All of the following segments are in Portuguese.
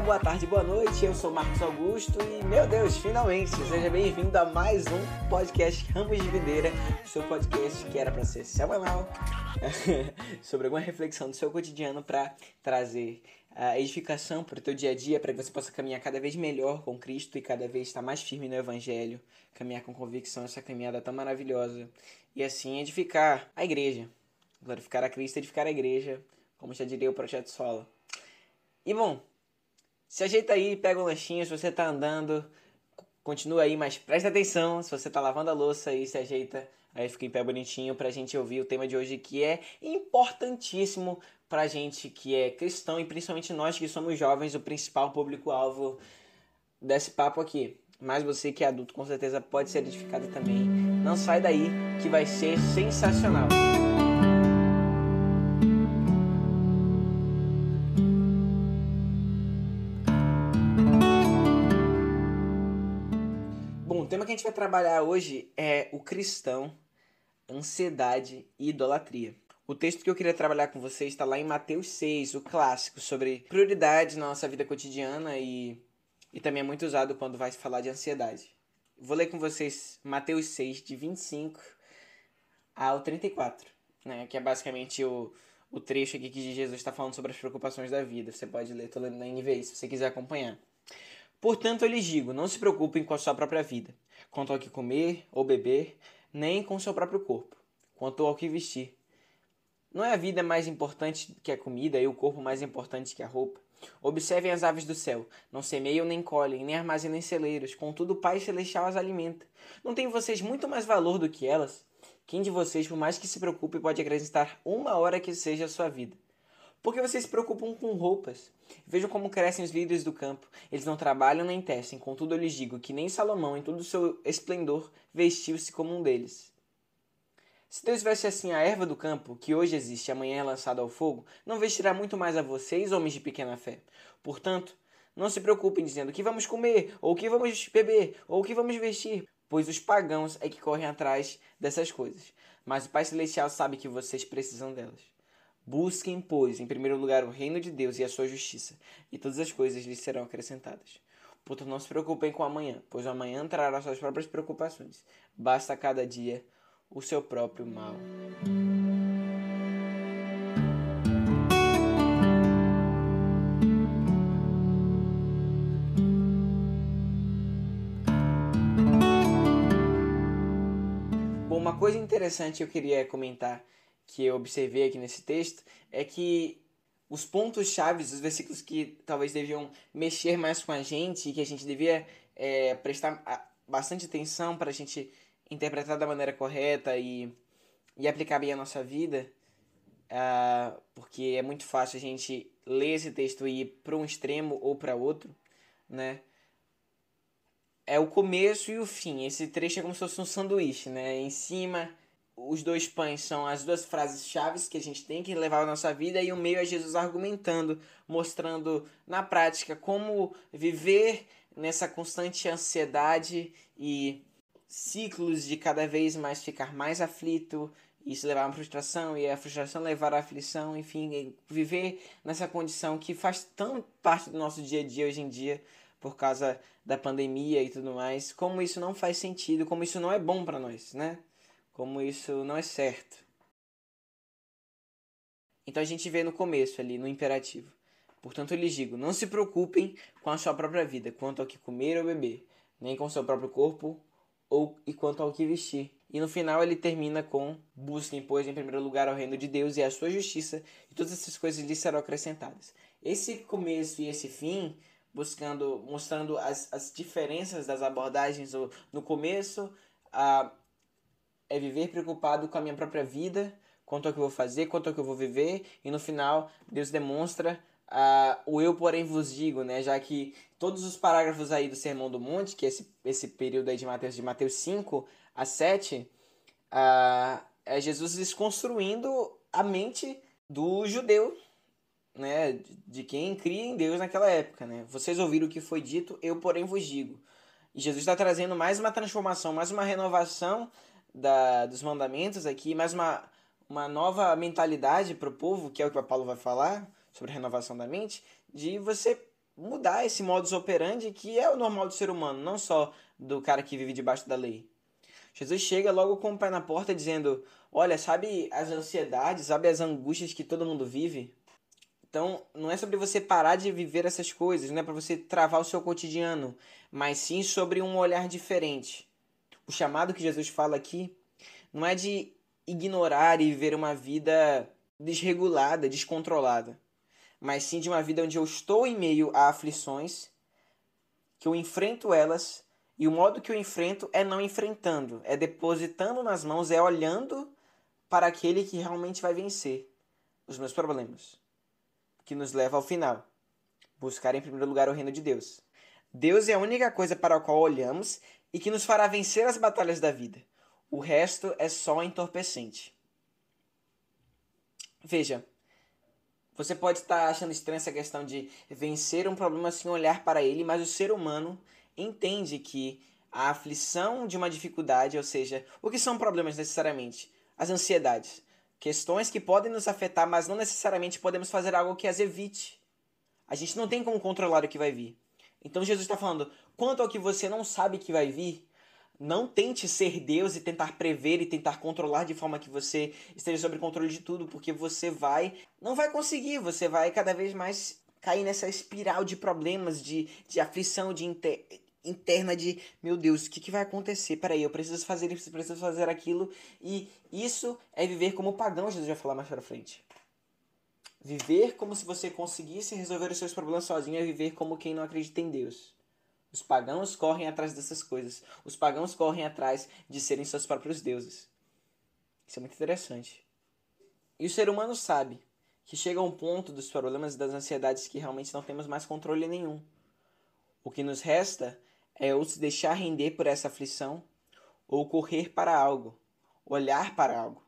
dia, boa tarde, boa noite. Eu sou Marcos Augusto e, meu Deus, finalmente, seja bem-vindo a mais um podcast Ramos de Videira, seu podcast que era para ser semanal, sobre alguma reflexão do seu cotidiano para trazer a edificação para o teu dia a dia, para que você possa caminhar cada vez melhor com Cristo e cada vez estar mais firme no Evangelho, caminhar com convicção essa caminhada tão maravilhosa e assim edificar a igreja, glorificar a Cristo edificar a igreja, como já diria o Projeto Sola. E bom, se ajeita aí, pega um lanchinho, se você tá andando, continua aí, mas presta atenção, se você tá lavando a louça aí, se ajeita, aí fica em pé bonitinho pra gente ouvir o tema de hoje que é importantíssimo pra gente que é cristão e principalmente nós que somos jovens, o principal público-alvo desse papo aqui. Mas você que é adulto com certeza pode ser edificado também. Não sai daí que vai ser sensacional. tema que a gente vai trabalhar hoje é o cristão, ansiedade e idolatria. O texto que eu queria trabalhar com vocês está lá em Mateus 6, o clássico, sobre prioridades na nossa vida cotidiana e, e também é muito usado quando vai se falar de ansiedade. Vou ler com vocês Mateus 6, de 25 ao 34, né, que é basicamente o, o trecho aqui que Jesus está falando sobre as preocupações da vida. Você pode ler, estou lendo na NVI se você quiser acompanhar. Portanto, eu lhes digo: não se preocupem com a sua própria vida, quanto ao que comer ou beber, nem com seu próprio corpo, quanto ao que vestir. Não é a vida mais importante que a comida e o corpo mais importante que a roupa? Observem as aves do céu, não semeiam nem colhem, nem armazenam em celeiros, contudo o Pai Celestial as alimenta. Não tem vocês muito mais valor do que elas? Quem de vocês, por mais que se preocupe, pode acrescentar uma hora que seja a sua vida? Porque vocês se preocupam com roupas. Vejam como crescem os líderes do campo. Eles não trabalham nem tecem, contudo eu lhes digo que nem Salomão, em todo o seu esplendor, vestiu-se como um deles. Se Deus veste assim a erva do campo, que hoje existe e amanhã é lançada ao fogo, não vestirá muito mais a vocês, homens de pequena fé. Portanto, não se preocupem dizendo o que vamos comer, ou o que vamos beber, ou o que vamos vestir, pois os pagãos é que correm atrás dessas coisas. Mas o Pai Celestial sabe que vocês precisam delas. Busquem, pois, em primeiro lugar o reino de Deus e a sua justiça, e todas as coisas lhes serão acrescentadas. Portanto, não se preocupem com amanhã, pois amanhã trará suas próprias preocupações. Basta cada dia o seu próprio mal. Bom, uma coisa interessante que eu queria comentar que eu observei aqui nesse texto é que os pontos chaves, os versículos que talvez deviam mexer mais com a gente e que a gente devia é, prestar bastante atenção para a gente interpretar da maneira correta e, e aplicar bem a nossa vida, uh, porque é muito fácil a gente ler esse texto e ir para um extremo ou para outro, né? É o começo e o fim. Esse trecho é como se fosse um sanduíche, né? Em cima os dois pães são as duas frases chaves que a gente tem que levar à nossa vida e o meio é Jesus argumentando, mostrando na prática como viver nessa constante ansiedade e ciclos de cada vez mais ficar mais aflito, isso levar uma frustração e a frustração levar à aflição, enfim, viver nessa condição que faz tão parte do nosso dia a dia hoje em dia por causa da pandemia e tudo mais, como isso não faz sentido, como isso não é bom para nós, né? Como isso não é certo. Então a gente vê no começo ali, no imperativo. Portanto, eu lhes digo: não se preocupem com a sua própria vida, quanto ao que comer ou beber, nem com seu próprio corpo ou e quanto ao que vestir. E no final ele termina com: busquem, pois, em primeiro lugar o reino de Deus e a sua justiça, e todas essas coisas lhes serão acrescentadas. Esse começo e esse fim, buscando, mostrando as, as diferenças das abordagens no começo, a é viver preocupado com a minha própria vida, quanto ao que eu vou fazer, quanto ao que eu vou viver, e no final Deus demonstra uh, o eu, porém, vos digo, né? Já que todos os parágrafos aí do Sermão do Monte, que é esse, esse período aí de Mateus, de Mateus 5 a 7, uh, é Jesus desconstruindo a mente do judeu, né? De quem cria em Deus naquela época, né? Vocês ouviram o que foi dito, eu, porém, vos digo. E Jesus está trazendo mais uma transformação, mais uma renovação da, dos mandamentos aqui, mais uma, uma nova mentalidade para o povo, que é o que o Paulo vai falar sobre a renovação da mente, de você mudar esse modus operandi que é o normal do ser humano, não só do cara que vive debaixo da lei. Jesus chega logo com o pé na porta dizendo: Olha, sabe as ansiedades, sabe as angústias que todo mundo vive? Então, não é sobre você parar de viver essas coisas, não é para você travar o seu cotidiano, mas sim sobre um olhar diferente. O chamado que Jesus fala aqui não é de ignorar e viver uma vida desregulada, descontrolada, mas sim de uma vida onde eu estou em meio a aflições, que eu enfrento elas, e o modo que eu enfrento é não enfrentando, é depositando nas mãos, é olhando para aquele que realmente vai vencer os meus problemas, que nos leva ao final, buscar em primeiro lugar o reino de Deus. Deus é a única coisa para a qual olhamos e que nos fará vencer as batalhas da vida. O resto é só entorpecente. Veja, você pode estar achando estranha essa questão de vencer um problema sem olhar para ele, mas o ser humano entende que a aflição de uma dificuldade, ou seja, o que são problemas necessariamente? As ansiedades. Questões que podem nos afetar, mas não necessariamente podemos fazer algo que as evite. A gente não tem como controlar o que vai vir. Então Jesus está falando: quanto ao que você não sabe que vai vir, não tente ser Deus e tentar prever e tentar controlar de forma que você esteja sob controle de tudo, porque você vai. Não vai conseguir, você vai cada vez mais cair nessa espiral de problemas, de, de aflição, de inter, interna de meu Deus, o que, que vai acontecer? Peraí, eu preciso fazer isso, preciso fazer aquilo. E isso é viver como pagão, Jesus vai falar mais pra frente. Viver como se você conseguisse resolver os seus problemas sozinho é viver como quem não acredita em Deus. Os pagãos correm atrás dessas coisas. Os pagãos correm atrás de serem seus próprios deuses. Isso é muito interessante. E o ser humano sabe que chega um ponto dos problemas e das ansiedades que realmente não temos mais controle nenhum. O que nos resta é ou se deixar render por essa aflição, ou correr para algo, olhar para algo.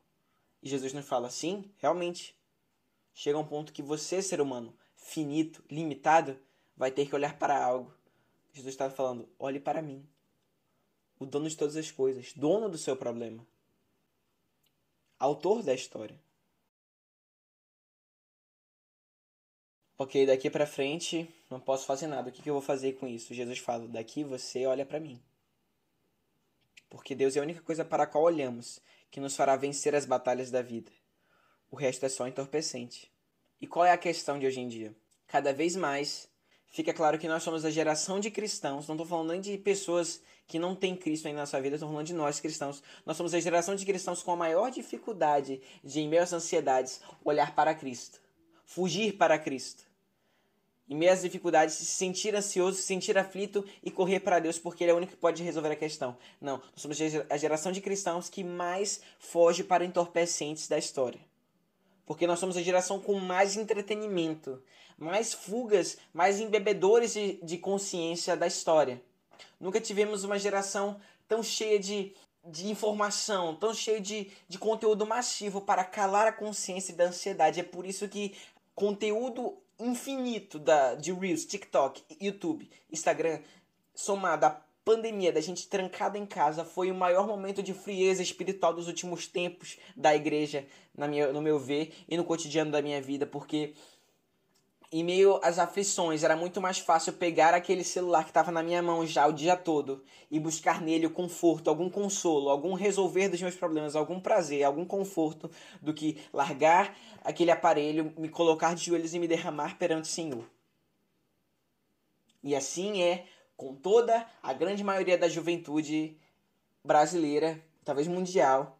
E Jesus nos fala assim, realmente. Chega um ponto que você, ser humano, finito, limitado, vai ter que olhar para algo Jesus estava falando: olhe para mim, o dono de todas as coisas, dono do seu problema, autor da história. Ok, daqui para frente não posso fazer nada. O que, que eu vou fazer com isso? Jesus fala: daqui você olha para mim. Porque Deus é a única coisa para a qual olhamos que nos fará vencer as batalhas da vida. O resto é só entorpecente. E qual é a questão de hoje em dia? Cada vez mais fica claro que nós somos a geração de cristãos, não estou falando nem de pessoas que não têm Cristo aí na sua vida, estou falando de nós cristãos. Nós somos a geração de cristãos com a maior dificuldade de, em meio às ansiedades, olhar para Cristo, fugir para Cristo. Em meio às dificuldades, se sentir ansioso, se sentir aflito e correr para Deus, porque Ele é o único que pode resolver a questão. Não, nós somos a geração de cristãos que mais foge para entorpecentes da história. Porque nós somos a geração com mais entretenimento, mais fugas, mais embebedores de, de consciência da história. Nunca tivemos uma geração tão cheia de, de informação, tão cheia de, de conteúdo massivo para calar a consciência da ansiedade. É por isso que conteúdo infinito da, de Reels, TikTok, YouTube, Instagram, somado a pandemia, da gente trancada em casa, foi o maior momento de frieza espiritual dos últimos tempos da igreja, na minha, no meu ver, e no cotidiano da minha vida, porque em meio às aflições, era muito mais fácil pegar aquele celular que estava na minha mão já o dia todo e buscar nele o conforto, algum consolo, algum resolver dos meus problemas, algum prazer, algum conforto, do que largar aquele aparelho, me colocar de joelhos e me derramar perante o Senhor. E assim é com toda a grande maioria da juventude brasileira, talvez mundial,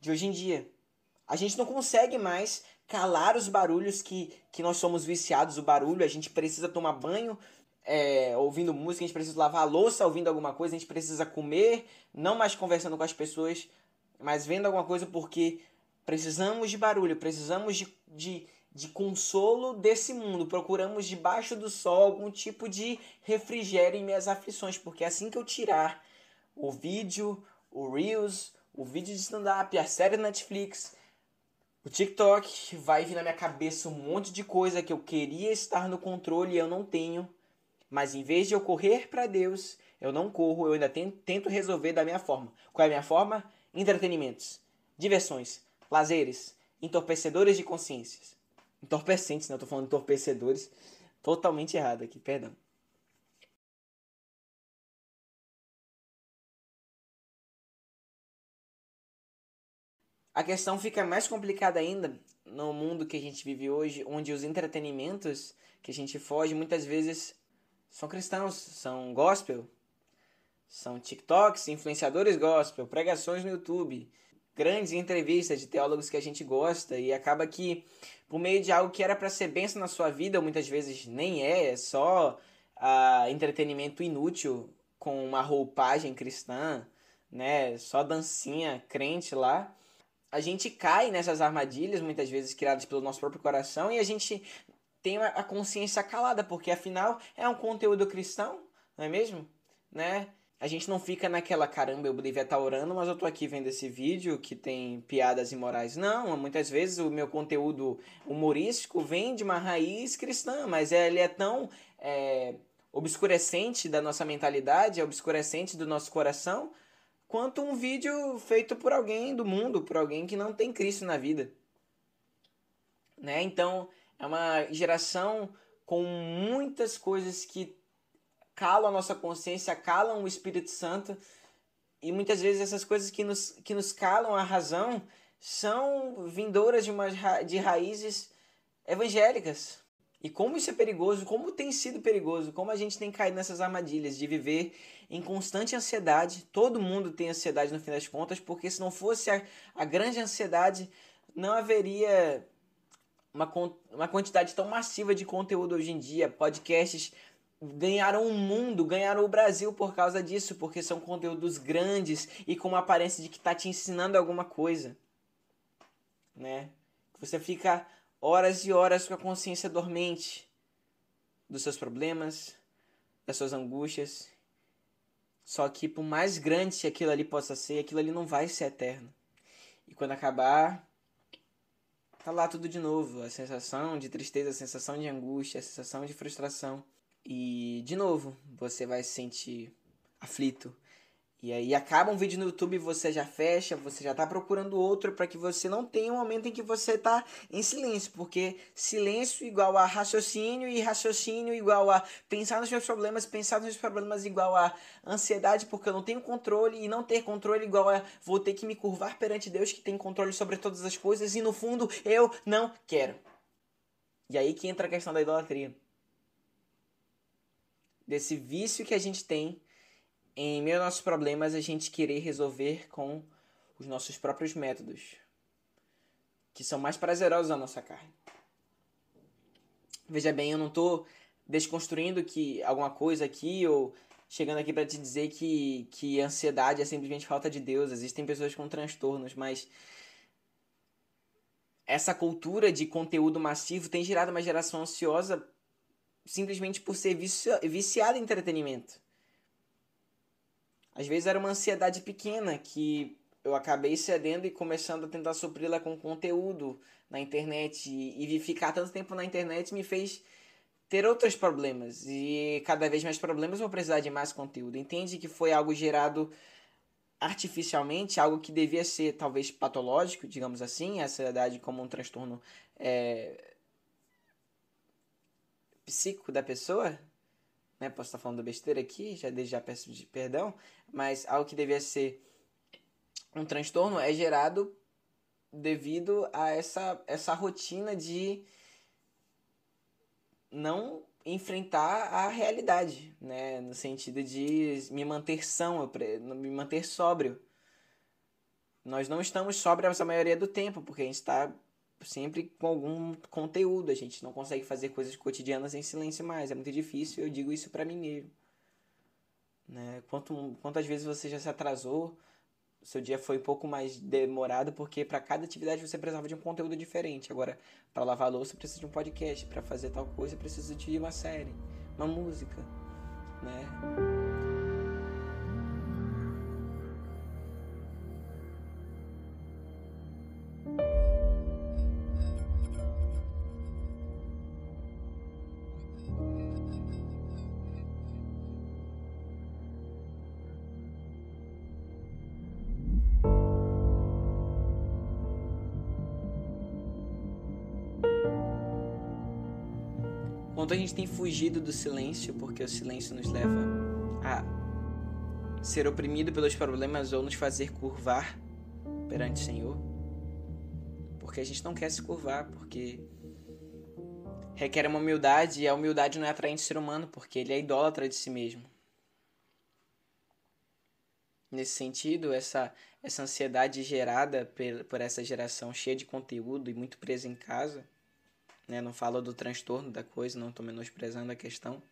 de hoje em dia. A gente não consegue mais calar os barulhos que, que nós somos viciados, o barulho, a gente precisa tomar banho é, ouvindo música, a gente precisa lavar a louça ouvindo alguma coisa, a gente precisa comer, não mais conversando com as pessoas, mas vendo alguma coisa porque precisamos de barulho, precisamos de, de de consolo desse mundo. Procuramos debaixo do sol algum tipo de refrigério em minhas aflições, porque assim que eu tirar o vídeo, o Reels, o vídeo de stand-up, a série Netflix, o TikTok, vai vir na minha cabeça um monte de coisa que eu queria estar no controle e eu não tenho. Mas em vez de eu correr para Deus, eu não corro, eu ainda tento resolver da minha forma. Qual é a minha forma? Entretenimentos, diversões, lazeres, entorpecedores de consciências entorpecentes, né? Eu tô falando entorpecedores, totalmente errado aqui, perdão. A questão fica mais complicada ainda no mundo que a gente vive hoje, onde os entretenimentos que a gente foge muitas vezes são cristãos, são gospel, são TikToks, influenciadores gospel, pregações no YouTube, grandes entrevistas de teólogos que a gente gosta e acaba que por meio de algo que era para ser benção na sua vida, muitas vezes nem é, é só uh, entretenimento inútil com uma roupagem cristã, né? Só dancinha crente lá. A gente cai nessas armadilhas, muitas vezes criadas pelo nosso próprio coração, e a gente tem a consciência calada, porque afinal é um conteúdo cristão, não é mesmo? Né? A gente não fica naquela, caramba, eu devia estar orando, mas eu tô aqui vendo esse vídeo que tem piadas imorais. Não, muitas vezes o meu conteúdo humorístico vem de uma raiz cristã, mas ele é tão é, obscurecente da nossa mentalidade, é obscurecente do nosso coração, quanto um vídeo feito por alguém do mundo, por alguém que não tem Cristo na vida. Né? Então, é uma geração com muitas coisas que calam a nossa consciência, calam o Espírito Santo. E muitas vezes essas coisas que nos, que nos calam a razão são vindouras de, uma, de raízes evangélicas. E como isso é perigoso, como tem sido perigoso, como a gente tem caído nessas armadilhas de viver em constante ansiedade. Todo mundo tem ansiedade no fim das contas, porque se não fosse a, a grande ansiedade, não haveria uma, uma quantidade tão massiva de conteúdo hoje em dia. Podcasts ganharam o mundo, ganharam o Brasil por causa disso, porque são conteúdos grandes e com uma aparência de que está te ensinando alguma coisa, né? Você fica horas e horas com a consciência dormente dos seus problemas, das suas angústias. Só que por mais grande que aquilo ali possa ser, aquilo ali não vai ser eterno. E quando acabar, tá lá tudo de novo, a sensação de tristeza, a sensação de angústia, a sensação de frustração. E, de novo, você vai se sentir aflito. E aí acaba um vídeo no YouTube, você já fecha, você já tá procurando outro para que você não tenha um momento em que você tá em silêncio, porque silêncio igual a raciocínio e raciocínio igual a pensar nos meus problemas, pensar nos meus problemas igual a ansiedade porque eu não tenho controle e não ter controle igual a vou ter que me curvar perante Deus que tem controle sobre todas as coisas e no fundo eu não quero. E aí que entra a questão da idolatria desse vício que a gente tem em meio aos nossos problemas, a gente querer resolver com os nossos próprios métodos, que são mais prazerosos à nossa carne. Veja bem, eu não estou desconstruindo que alguma coisa aqui ou chegando aqui para te dizer que, que ansiedade é simplesmente falta de Deus. Existem pessoas com transtornos, mas essa cultura de conteúdo massivo tem gerado uma geração ansiosa simplesmente por ser viciado em entretenimento. Às vezes era uma ansiedade pequena que eu acabei cedendo e começando a tentar supri-la com conteúdo na internet. E, e ficar tanto tempo na internet me fez ter outros problemas. E cada vez mais problemas vou precisar de mais conteúdo. Entende que foi algo gerado artificialmente, algo que devia ser talvez patológico, digamos assim, a ansiedade como um transtorno é, psíquico da pessoa, né? Posso estar falando besteira aqui, já desde já peço de perdão, mas algo que devia ser um transtorno é gerado devido a essa, essa rotina de não enfrentar a realidade, né? No sentido de me manter são, me manter sóbrio. Nós não estamos sóbrios a maioria do tempo, porque a gente está sempre com algum conteúdo. A gente não consegue fazer coisas cotidianas em silêncio mais. É muito difícil, eu digo isso para mim mesmo. Né? Quanto, quantas vezes você já se atrasou, seu dia foi um pouco mais demorado, porque para cada atividade você precisava de um conteúdo diferente. Agora, para lavar louça, precisa de um podcast. Para fazer tal coisa, precisa de uma série, uma música. Né? Quanto a gente tem fugido do silêncio, porque o silêncio nos leva a ser oprimido pelos problemas ou nos fazer curvar perante o Senhor. Porque a gente não quer se curvar, porque requer uma humildade e a humildade não é atraente do ser humano, porque ele é idólatra de si mesmo. Nesse sentido, essa, essa ansiedade gerada por, por essa geração cheia de conteúdo e muito presa em casa, né? não falo do transtorno da coisa, não estou menosprezando a questão,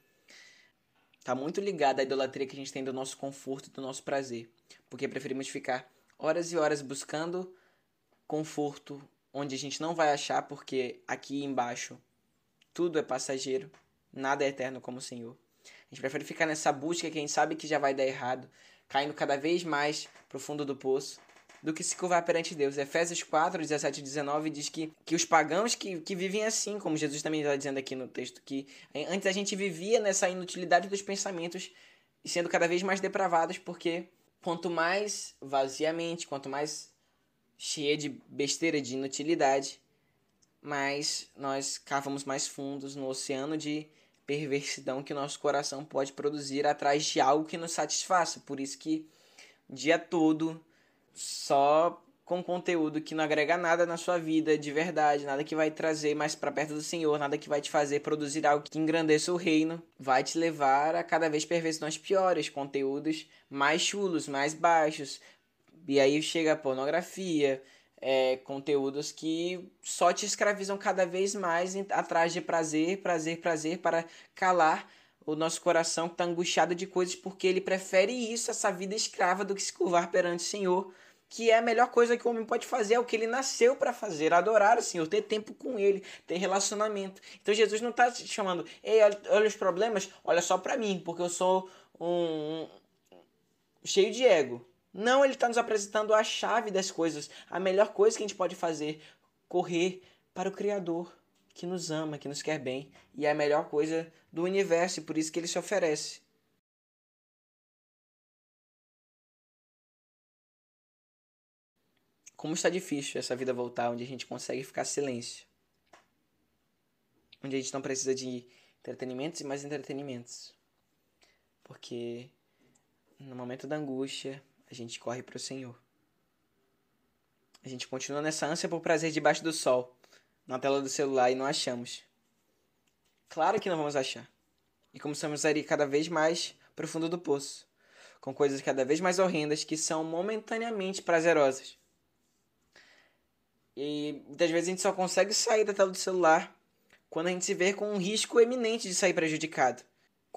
está muito ligada à idolatria que a gente tem do nosso conforto e do nosso prazer. Porque preferimos ficar horas e horas buscando conforto onde a gente não vai achar, porque aqui embaixo tudo é passageiro, nada é eterno como o Senhor. A gente prefere ficar nessa busca que a gente sabe que já vai dar errado, caindo cada vez mais pro fundo do poço, do que se curvar perante Deus. Efésios 4, 17 e 19 diz que, que os pagãos que, que vivem assim, como Jesus também está dizendo aqui no texto, que antes a gente vivia nessa inutilidade dos pensamentos, sendo cada vez mais depravados, porque quanto mais vaziamente, quanto mais cheia de besteira, de inutilidade, mais nós cavamos mais fundos no oceano de perversidão que o nosso coração pode produzir atrás de algo que nos satisfaça. Por isso que o dia todo só com conteúdo que não agrega nada na sua vida de verdade, nada que vai trazer mais para perto do Senhor, nada que vai te fazer produzir algo que engrandeça o reino, vai te levar a cada vez perversões piores, conteúdos mais chulos, mais baixos. E aí chega a pornografia, é, conteúdos que só te escravizam cada vez mais atrás de prazer, prazer, prazer, para calar o nosso coração que está angustiado de coisas, porque ele prefere isso, essa vida escrava, do que se curvar perante o Senhor, que é a melhor coisa que o homem pode fazer, é o que ele nasceu para fazer, adorar o Senhor, ter tempo com Ele, ter relacionamento. Então Jesus não está te chamando, ei, olha, os problemas, olha só para mim, porque eu sou um, um cheio de ego. Não, ele está nos apresentando a chave das coisas, a melhor coisa que a gente pode fazer, correr para o Criador que nos ama, que nos quer bem, e é a melhor coisa do universo, e por isso que ele se oferece. Como está difícil essa vida voltar, onde a gente consegue ficar silêncio. Onde a gente não precisa de entretenimentos e mais entretenimentos. Porque no momento da angústia, a gente corre para o Senhor. A gente continua nessa ânsia por prazer debaixo do sol, na tela do celular e não achamos. Claro que não vamos achar. E começamos a ir cada vez mais para o fundo do poço, com coisas cada vez mais horrendas que são momentaneamente prazerosas. E muitas vezes a gente só consegue sair da tela do celular quando a gente se vê com um risco eminente de sair prejudicado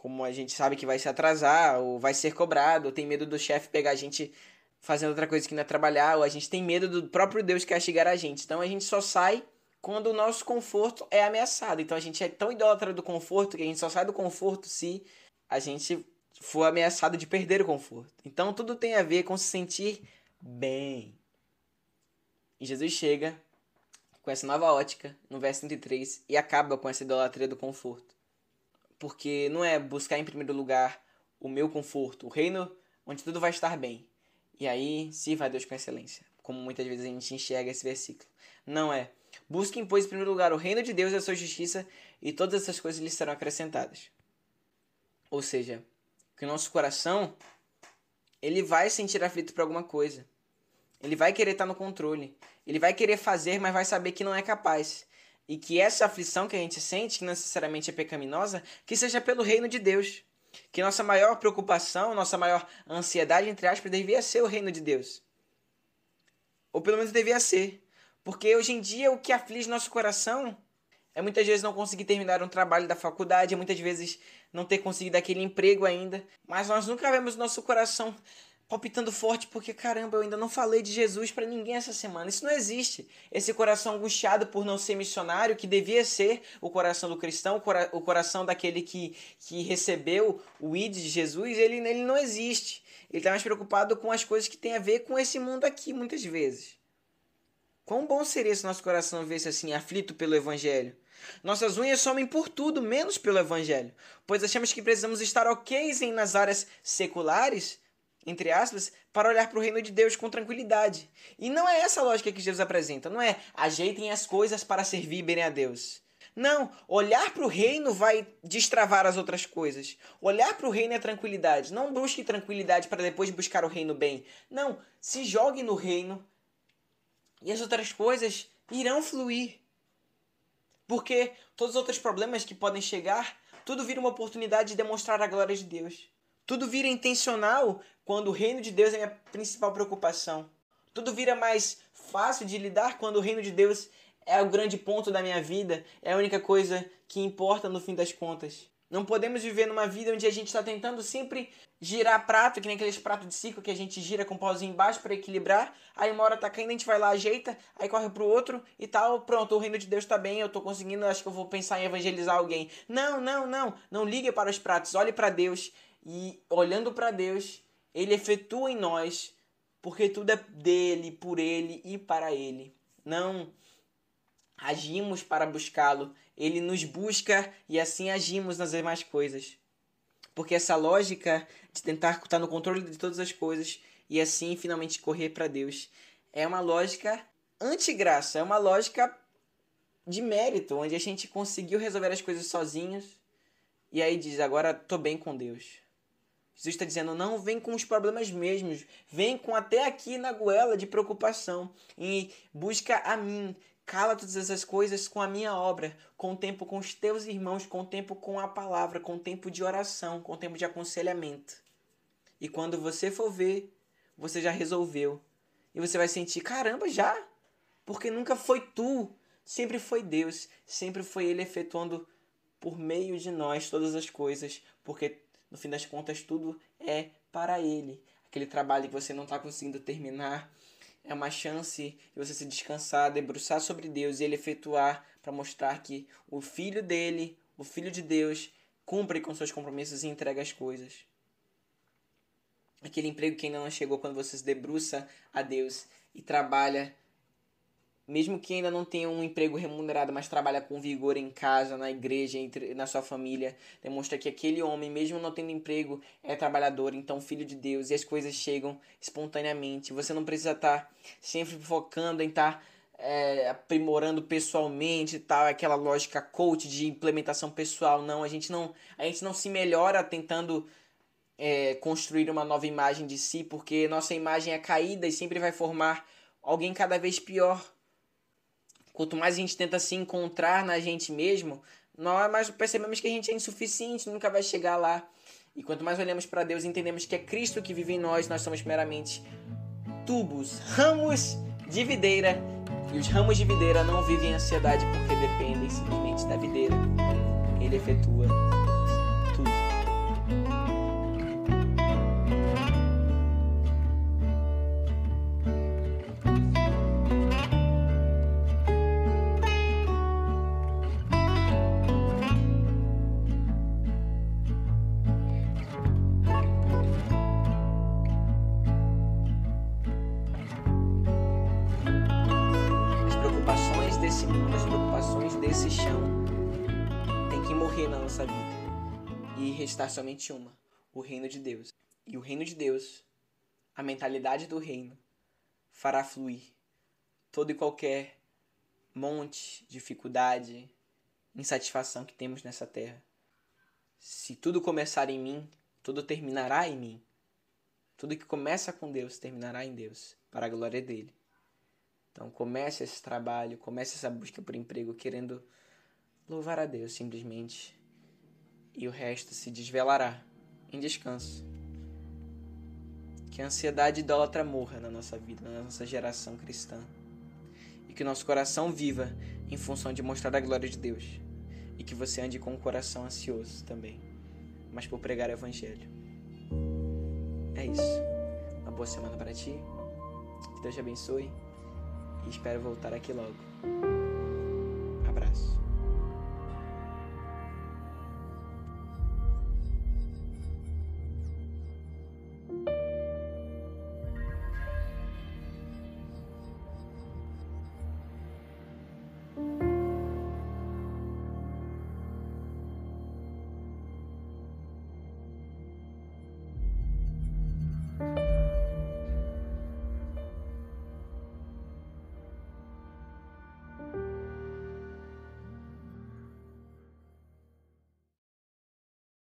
como a gente sabe que vai se atrasar, ou vai ser cobrado, ou tem medo do chefe pegar a gente fazendo outra coisa que não é trabalhar, ou a gente tem medo do próprio Deus castigar a gente. Então a gente só sai quando o nosso conforto é ameaçado. Então a gente é tão idólatra do conforto que a gente só sai do conforto se a gente for ameaçado de perder o conforto. Então tudo tem a ver com se sentir bem. E Jesus chega com essa nova ótica no verso 33 e acaba com essa idolatria do conforto porque não é buscar em primeiro lugar o meu conforto, o reino onde tudo vai estar bem. E aí, sirva a Deus com excelência, como muitas vezes a gente enxerga esse versículo. Não é. Busquem, pois, em primeiro lugar o reino de Deus e a sua justiça, e todas essas coisas lhes serão acrescentadas. Ou seja, que o nosso coração ele vai sentir aflito por alguma coisa. Ele vai querer estar no controle. Ele vai querer fazer, mas vai saber que não é capaz e que essa aflição que a gente sente, que não necessariamente é pecaminosa, que seja pelo reino de Deus. Que nossa maior preocupação, nossa maior ansiedade, entre aspas, devia ser o reino de Deus. Ou pelo menos devia ser. Porque hoje em dia o que aflige nosso coração é muitas vezes não conseguir terminar um trabalho da faculdade, é muitas vezes não ter conseguido aquele emprego ainda. Mas nós nunca vemos nosso coração palpitando forte porque caramba, eu ainda não falei de Jesus para ninguém essa semana. Isso não existe. Esse coração angustiado por não ser missionário, que devia ser o coração do cristão, o, cora o coração daquele que, que recebeu o id de Jesus, ele, ele não existe. Ele está mais preocupado com as coisas que tem a ver com esse mundo aqui, muitas vezes. Quão bom seria se nosso coração visse assim, aflito pelo Evangelho? Nossas unhas somem por tudo, menos pelo Evangelho, pois achamos que precisamos estar ok nas áreas seculares entre aspas, para olhar para o reino de Deus com tranquilidade. E não é essa a lógica que Jesus apresenta. Não é ajeitem as coisas para servir bem a Deus. Não, olhar para o reino vai destravar as outras coisas. Olhar para o reino é tranquilidade. Não busque tranquilidade para depois buscar o reino bem. Não, se jogue no reino e as outras coisas irão fluir. Porque todos os outros problemas que podem chegar, tudo vira uma oportunidade de demonstrar a glória de Deus. Tudo vira intencional quando o reino de Deus é minha principal preocupação. Tudo vira mais fácil de lidar quando o reino de Deus é o grande ponto da minha vida, é a única coisa que importa no fim das contas. Não podemos viver numa vida onde a gente está tentando sempre girar prato, que nem aqueles pratos de ciclo que a gente gira com o pauzinho embaixo para equilibrar. Aí uma hora tá caindo, a gente vai lá, ajeita, aí corre pro outro e tal. Pronto, o reino de Deus tá bem, eu tô conseguindo, acho que eu vou pensar em evangelizar alguém. Não, não, não. Não ligue para os pratos, olhe para Deus. E olhando para Deus, Ele efetua em nós, porque tudo é dele, por Ele e para Ele. Não agimos para buscá-lo, ele nos busca e assim agimos nas demais coisas. Porque essa lógica de tentar estar no controle de todas as coisas e assim finalmente correr para Deus é uma lógica anti-graça, é uma lógica de mérito, onde a gente conseguiu resolver as coisas sozinhos e aí diz: agora tô bem com Deus. Jesus está dizendo: não vem com os problemas mesmos, vem com até aqui na goela de preocupação e busca a mim, Cala todas essas coisas com a minha obra, com o tempo com os teus irmãos, com o tempo com a palavra, com o tempo de oração, com o tempo de aconselhamento. E quando você for ver, você já resolveu. E você vai sentir, caramba, já? Porque nunca foi tu, sempre foi Deus, sempre foi Ele efetuando por meio de nós todas as coisas, porque no fim das contas tudo é para Ele. Aquele trabalho que você não está conseguindo terminar, é uma chance de você se descansar, debruçar sobre Deus e ele efetuar para mostrar que o filho dele, o filho de Deus, cumpre com seus compromissos e entrega as coisas. Aquele emprego que ainda não chegou quando você se debruça a Deus e trabalha mesmo que ainda não tenha um emprego remunerado, mas trabalha com vigor em casa, na igreja, entre, na sua família, demonstra que aquele homem, mesmo não tendo emprego, é trabalhador, então filho de Deus, e as coisas chegam espontaneamente. Você não precisa estar tá sempre focando em estar tá, é, aprimorando pessoalmente, tal, aquela lógica coach de implementação pessoal. Não, a gente não, a gente não se melhora tentando é, construir uma nova imagem de si, porque nossa imagem é caída e sempre vai formar alguém cada vez pior. Quanto mais a gente tenta se encontrar na gente mesmo, nós mais percebemos que a gente é insuficiente, nunca vai chegar lá. E quanto mais olhamos para Deus entendemos que é Cristo que vive em nós, nós somos meramente tubos, ramos de videira. E os ramos de videira não vivem em ansiedade porque dependem simplesmente da videira. Ele efetua nossa vida e restar somente uma: o reino de Deus. E o reino de Deus, a mentalidade do reino, fará fluir todo e qualquer monte, dificuldade, insatisfação que temos nessa terra. Se tudo começar em mim, tudo terminará em mim. Tudo que começa com Deus terminará em Deus, para a glória dele. Então comece esse trabalho, comece essa busca por emprego querendo louvar a Deus simplesmente e o resto se desvelará em descanso. Que a ansiedade idólatra morra na nossa vida, na nossa geração cristã. E que o nosso coração viva em função de mostrar a glória de Deus. E que você ande com o coração ansioso também, mas por pregar o Evangelho. É isso. Uma boa semana para ti. Que Deus te abençoe. E espero voltar aqui logo. Abraço.